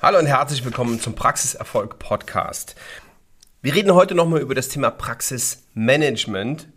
Hallo und herzlich willkommen zum Praxiserfolg Podcast. Wir reden heute nochmal über das Thema Praxismanagement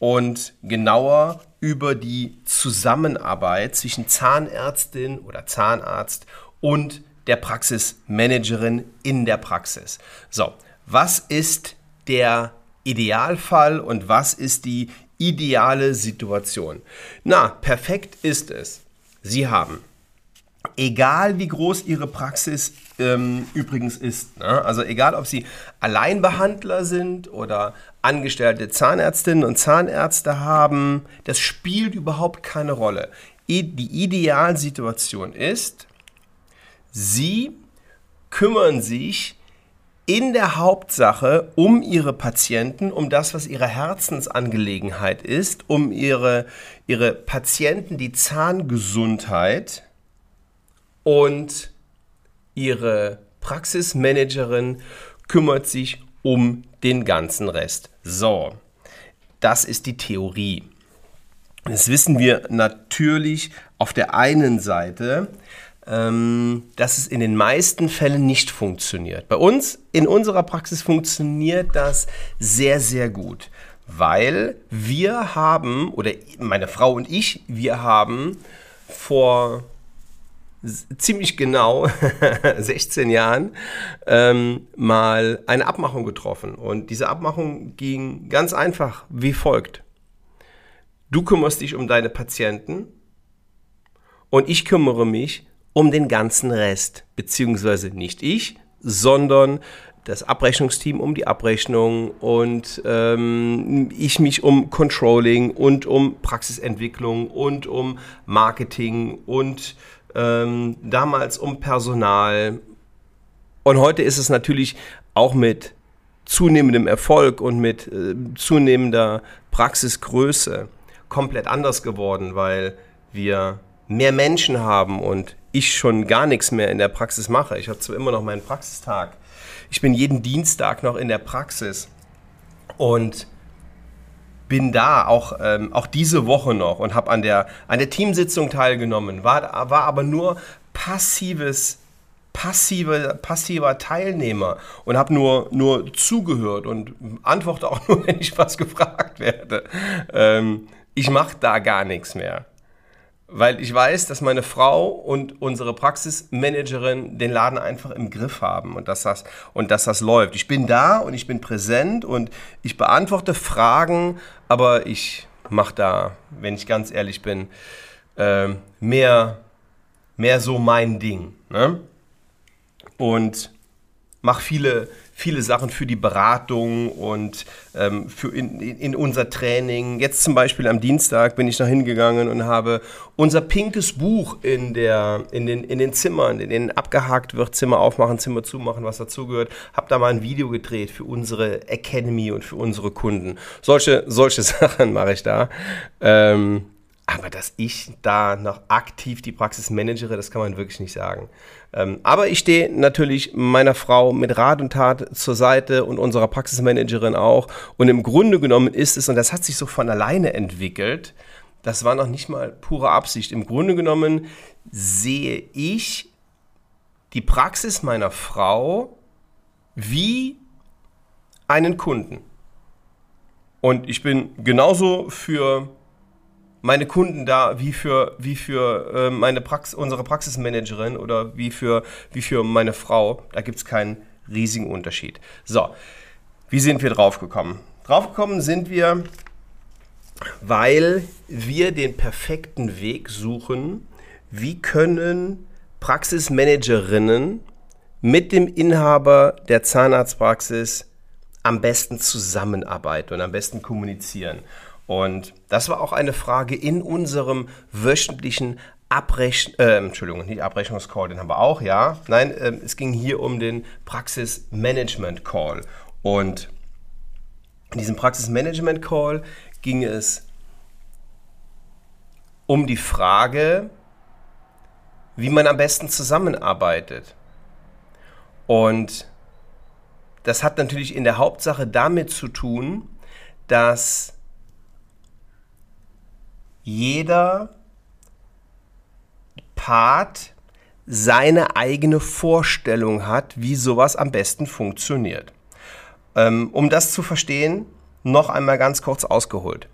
und genauer über die Zusammenarbeit zwischen Zahnärztin oder Zahnarzt und der Praxismanagerin in der Praxis. So, was ist der Idealfall und was ist die ideale Situation? Na, perfekt ist es. Sie haben egal wie groß Ihre Praxis ähm, übrigens ist. Ne? Also egal, ob Sie Alleinbehandler sind oder angestellte Zahnärztinnen und Zahnärzte haben, das spielt überhaupt keine Rolle. Die Idealsituation ist, Sie kümmern sich in der Hauptsache um ihre Patienten, um das, was ihre Herzensangelegenheit ist, um ihre, ihre Patienten, die Zahngesundheit und ihre Praxismanagerin kümmert sich um den ganzen Rest. So, das ist die Theorie. Das wissen wir natürlich auf der einen Seite, ähm, dass es in den meisten Fällen nicht funktioniert. Bei uns in unserer Praxis funktioniert das sehr, sehr gut, weil wir haben, oder meine Frau und ich, wir haben vor ziemlich genau 16 Jahren ähm, mal eine Abmachung getroffen. Und diese Abmachung ging ganz einfach wie folgt. Du kümmerst dich um deine Patienten und ich kümmere mich um den ganzen Rest. Beziehungsweise nicht ich, sondern das Abrechnungsteam um die Abrechnung und ähm, ich mich um Controlling und um Praxisentwicklung und um Marketing und ähm, damals um Personal. Und heute ist es natürlich auch mit zunehmendem Erfolg und mit äh, zunehmender Praxisgröße komplett anders geworden, weil wir mehr Menschen haben und ich schon gar nichts mehr in der Praxis mache. Ich habe zwar immer noch meinen Praxistag. Ich bin jeden Dienstag noch in der Praxis und bin da, auch, ähm, auch diese Woche noch und habe an der, an der Teamsitzung teilgenommen, war, war aber nur passives, passive, passiver Teilnehmer und habe nur, nur zugehört und antworte auch nur, wenn ich was gefragt werde. Ähm, ich mache da gar nichts mehr weil ich weiß, dass meine Frau und unsere Praxismanagerin den Laden einfach im Griff haben und dass das, und dass das läuft. Ich bin da und ich bin präsent und ich beantworte Fragen, aber ich mache da, wenn ich ganz ehrlich bin, äh, mehr, mehr so mein Ding. Ne? Und mache viele viele Sachen für die Beratung und ähm, für in, in, unser Training. Jetzt zum Beispiel am Dienstag bin ich noch hingegangen und habe unser pinkes Buch in, der, in, den, in den Zimmern, in denen abgehakt wird, Zimmer aufmachen, Zimmer zumachen, was dazugehört. Habe da mal ein Video gedreht für unsere Academy und für unsere Kunden. Solche, solche Sachen mache ich da. Ähm, aber dass ich da noch aktiv die Praxis managere, das kann man wirklich nicht sagen. Ähm, aber ich stehe natürlich meiner Frau mit Rat und Tat zur Seite und unserer Praxismanagerin auch. Und im Grunde genommen ist es, und das hat sich so von alleine entwickelt, das war noch nicht mal pure Absicht. Im Grunde genommen sehe ich die Praxis meiner Frau wie einen Kunden. Und ich bin genauso für meine Kunden da wie für, wie für äh, meine Prax unsere Praxismanagerin oder wie für, wie für meine Frau. Da gibt es keinen riesigen Unterschied. So, wie sind wir draufgekommen? Draufgekommen sind wir, weil wir den perfekten Weg suchen, wie können Praxismanagerinnen mit dem Inhaber der Zahnarztpraxis am besten zusammenarbeiten und am besten kommunizieren. Und das war auch eine Frage in unserem wöchentlichen Abrechn äh, Entschuldigung, nicht Abrechnungscall, den haben wir auch, ja. Nein, äh, es ging hier um den Praxismanagement Call. Und in diesem Praxismanagement Call ging es um die Frage, wie man am besten zusammenarbeitet. Und das hat natürlich in der Hauptsache damit zu tun, dass jeder Part seine eigene Vorstellung hat, wie sowas am besten funktioniert. Ähm, um das zu verstehen, noch einmal ganz kurz ausgeholt.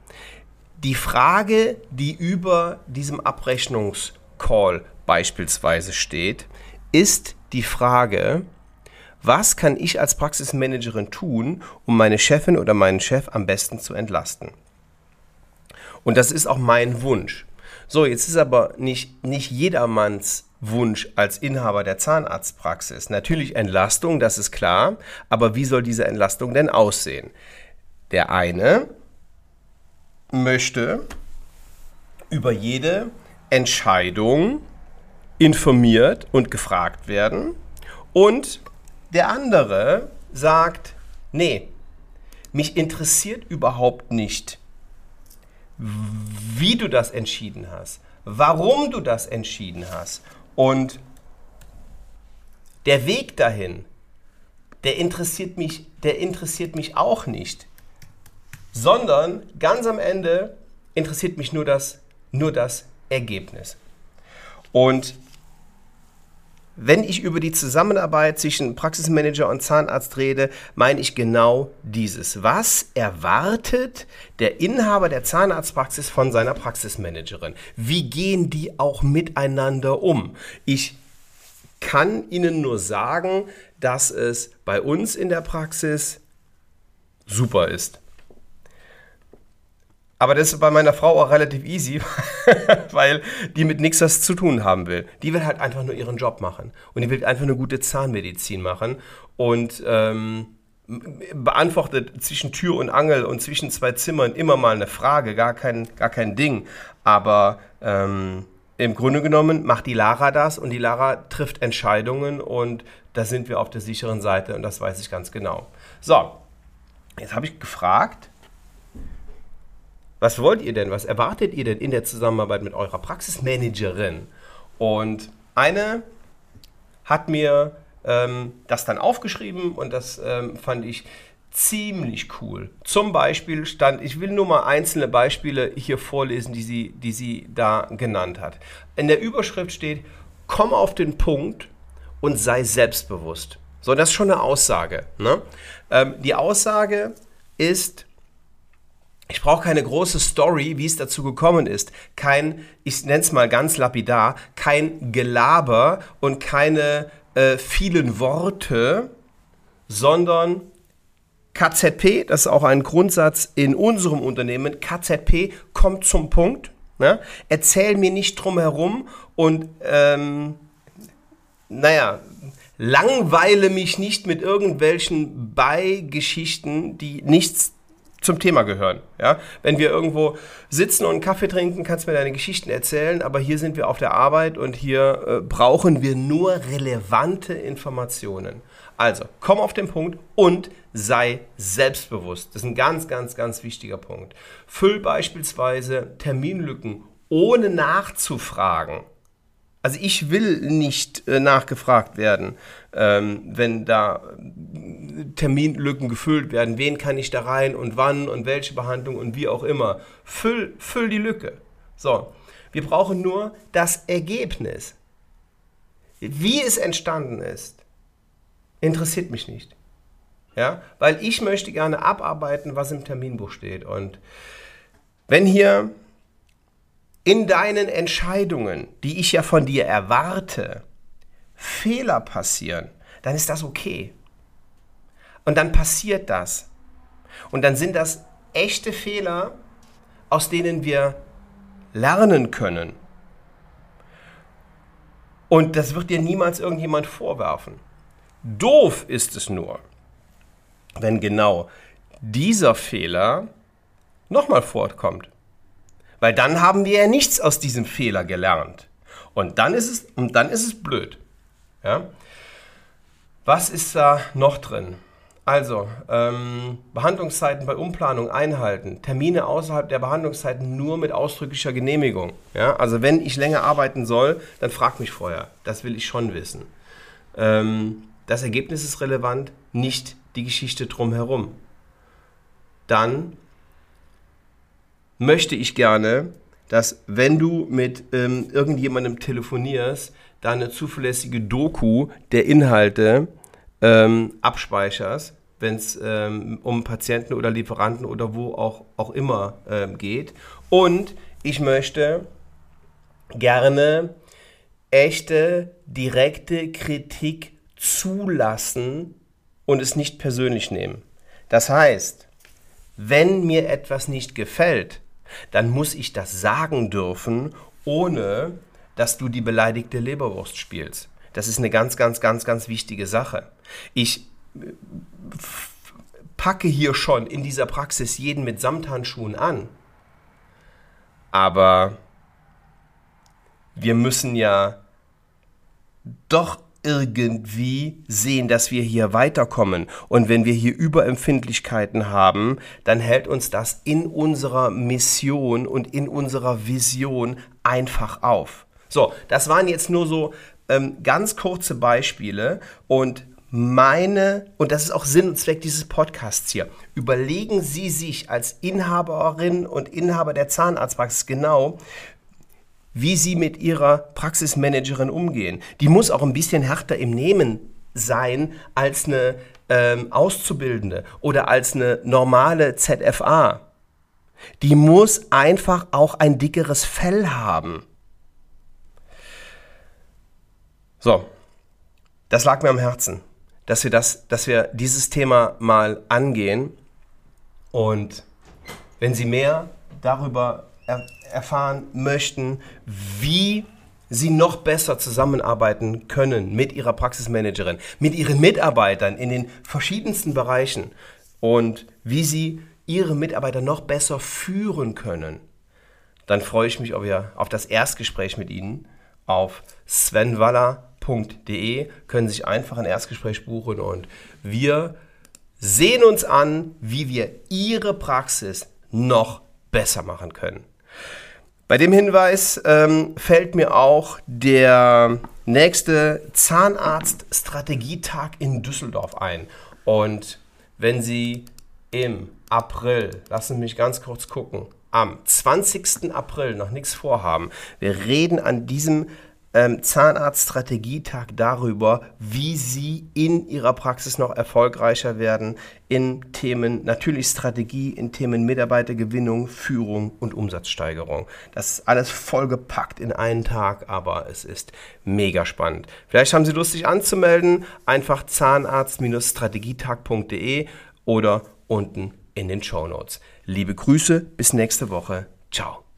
Die Frage, die über diesem Abrechnungscall beispielsweise steht, ist die Frage, was kann ich als Praxismanagerin tun, um meine Chefin oder meinen Chef am besten zu entlasten? Und das ist auch mein Wunsch. So, jetzt ist aber nicht, nicht jedermanns Wunsch als Inhaber der Zahnarztpraxis. Natürlich Entlastung, das ist klar, aber wie soll diese Entlastung denn aussehen? Der eine möchte über jede Entscheidung informiert und gefragt werden und der andere sagt, nee, mich interessiert überhaupt nicht, wie du das entschieden hast, warum du das entschieden hast. Und der Weg dahin, der interessiert mich, der interessiert mich auch nicht, sondern ganz am Ende interessiert mich nur das, nur das Ergebnis. Und wenn ich über die Zusammenarbeit zwischen Praxismanager und Zahnarzt rede, meine ich genau dieses. Was erwartet der Inhaber der Zahnarztpraxis von seiner Praxismanagerin? Wie gehen die auch miteinander um? Ich kann Ihnen nur sagen, dass es bei uns in der Praxis super ist. Aber das ist bei meiner Frau auch relativ easy, weil die mit nichts was zu tun haben will. Die will halt einfach nur ihren Job machen. Und die will einfach eine gute Zahnmedizin machen. Und ähm, beantwortet zwischen Tür und Angel und zwischen zwei Zimmern immer mal eine Frage, gar kein, gar kein Ding. Aber ähm, im Grunde genommen macht die Lara das und die Lara trifft Entscheidungen und da sind wir auf der sicheren Seite und das weiß ich ganz genau. So, jetzt habe ich gefragt, was wollt ihr denn? Was erwartet ihr denn in der Zusammenarbeit mit eurer Praxismanagerin? Und eine hat mir ähm, das dann aufgeschrieben und das ähm, fand ich ziemlich cool. Zum Beispiel stand, ich will nur mal einzelne Beispiele hier vorlesen, die sie, die sie da genannt hat. In der Überschrift steht, komm auf den Punkt und sei selbstbewusst. So, das ist schon eine Aussage. Ne? Ähm, die Aussage ist, ich brauche keine große Story, wie es dazu gekommen ist. Kein, ich nenne es mal ganz lapidar, kein Gelaber und keine äh, vielen Worte, sondern KZP, das ist auch ein Grundsatz in unserem Unternehmen, KZP kommt zum Punkt. Ne? Erzähl mir nicht drum herum und ähm, naja, langweile mich nicht mit irgendwelchen Beigeschichten, die nichts zum Thema gehören. Ja? Wenn wir irgendwo sitzen und einen Kaffee trinken, kannst du mir deine Geschichten erzählen, aber hier sind wir auf der Arbeit und hier äh, brauchen wir nur relevante Informationen. Also, komm auf den Punkt und sei selbstbewusst. Das ist ein ganz, ganz, ganz wichtiger Punkt. Füll beispielsweise Terminlücken ohne nachzufragen. Also ich will nicht äh, nachgefragt werden, ähm, wenn da Terminlücken gefüllt werden. Wen kann ich da rein und wann und welche Behandlung und wie auch immer. Füll, füll die Lücke. So, wir brauchen nur das Ergebnis. Wie es entstanden ist, interessiert mich nicht. Ja, weil ich möchte gerne abarbeiten, was im Terminbuch steht. Und wenn hier in deinen Entscheidungen, die ich ja von dir erwarte, Fehler passieren, dann ist das okay. Und dann passiert das. Und dann sind das echte Fehler, aus denen wir lernen können. Und das wird dir niemals irgendjemand vorwerfen. Doof ist es nur, wenn genau dieser Fehler nochmal vorkommt. Weil dann haben wir ja nichts aus diesem Fehler gelernt. Und dann ist es, und dann ist es blöd. Ja? Was ist da noch drin? Also, ähm, Behandlungszeiten bei Umplanung einhalten, Termine außerhalb der Behandlungszeiten nur mit ausdrücklicher Genehmigung. Ja? Also, wenn ich länger arbeiten soll, dann frag mich vorher. Das will ich schon wissen. Ähm, das Ergebnis ist relevant, nicht die Geschichte drumherum. Dann möchte ich gerne, dass wenn du mit ähm, irgendjemandem telefonierst, da eine zuverlässige Doku der Inhalte ähm, abspeicherst, wenn es ähm, um Patienten oder Lieferanten oder wo auch, auch immer ähm, geht. Und ich möchte gerne echte, direkte Kritik zulassen und es nicht persönlich nehmen. Das heißt, wenn mir etwas nicht gefällt, dann muss ich das sagen dürfen, ohne dass du die beleidigte Leberwurst spielst. Das ist eine ganz, ganz, ganz, ganz wichtige Sache. Ich packe hier schon in dieser Praxis jeden mit Samthandschuhen an. Aber wir müssen ja doch irgendwie sehen, dass wir hier weiterkommen. Und wenn wir hier Überempfindlichkeiten haben, dann hält uns das in unserer Mission und in unserer Vision einfach auf. So, das waren jetzt nur so ähm, ganz kurze Beispiele und meine, und das ist auch Sinn und Zweck dieses Podcasts hier, überlegen Sie sich als Inhaberin und Inhaber der Zahnarztpraxis genau, wie Sie mit Ihrer Praxismanagerin umgehen. Die muss auch ein bisschen härter im Nehmen sein als eine ähm, Auszubildende oder als eine normale ZFA. Die muss einfach auch ein dickeres Fell haben. So, das lag mir am Herzen, dass wir, das, dass wir dieses Thema mal angehen. Und wenn Sie mehr darüber er erfahren möchten, wie Sie noch besser zusammenarbeiten können mit Ihrer Praxismanagerin, mit Ihren Mitarbeitern in den verschiedensten Bereichen und wie Sie Ihre Mitarbeiter noch besser führen können, dann freue ich mich auf das Erstgespräch mit Ihnen auf svenwaller.de. Können sich einfach ein Erstgespräch buchen und wir sehen uns an, wie wir Ihre Praxis noch besser machen können. Bei dem Hinweis ähm, fällt mir auch der nächste Zahnarzt-Strategietag in Düsseldorf ein. Und wenn Sie im April, lassen Sie mich ganz kurz gucken, am 20. April noch nichts vorhaben, wir reden an diesem ähm, Zahnarztstrategietag darüber, wie Sie in Ihrer Praxis noch erfolgreicher werden in Themen natürlich Strategie, in Themen Mitarbeitergewinnung, Führung und Umsatzsteigerung. Das ist alles vollgepackt in einen Tag, aber es ist mega spannend. Vielleicht haben Sie Lust, sich anzumelden. Einfach zahnarzt-strategietag.de oder unten in den Show Notes. Liebe Grüße, bis nächste Woche. Ciao.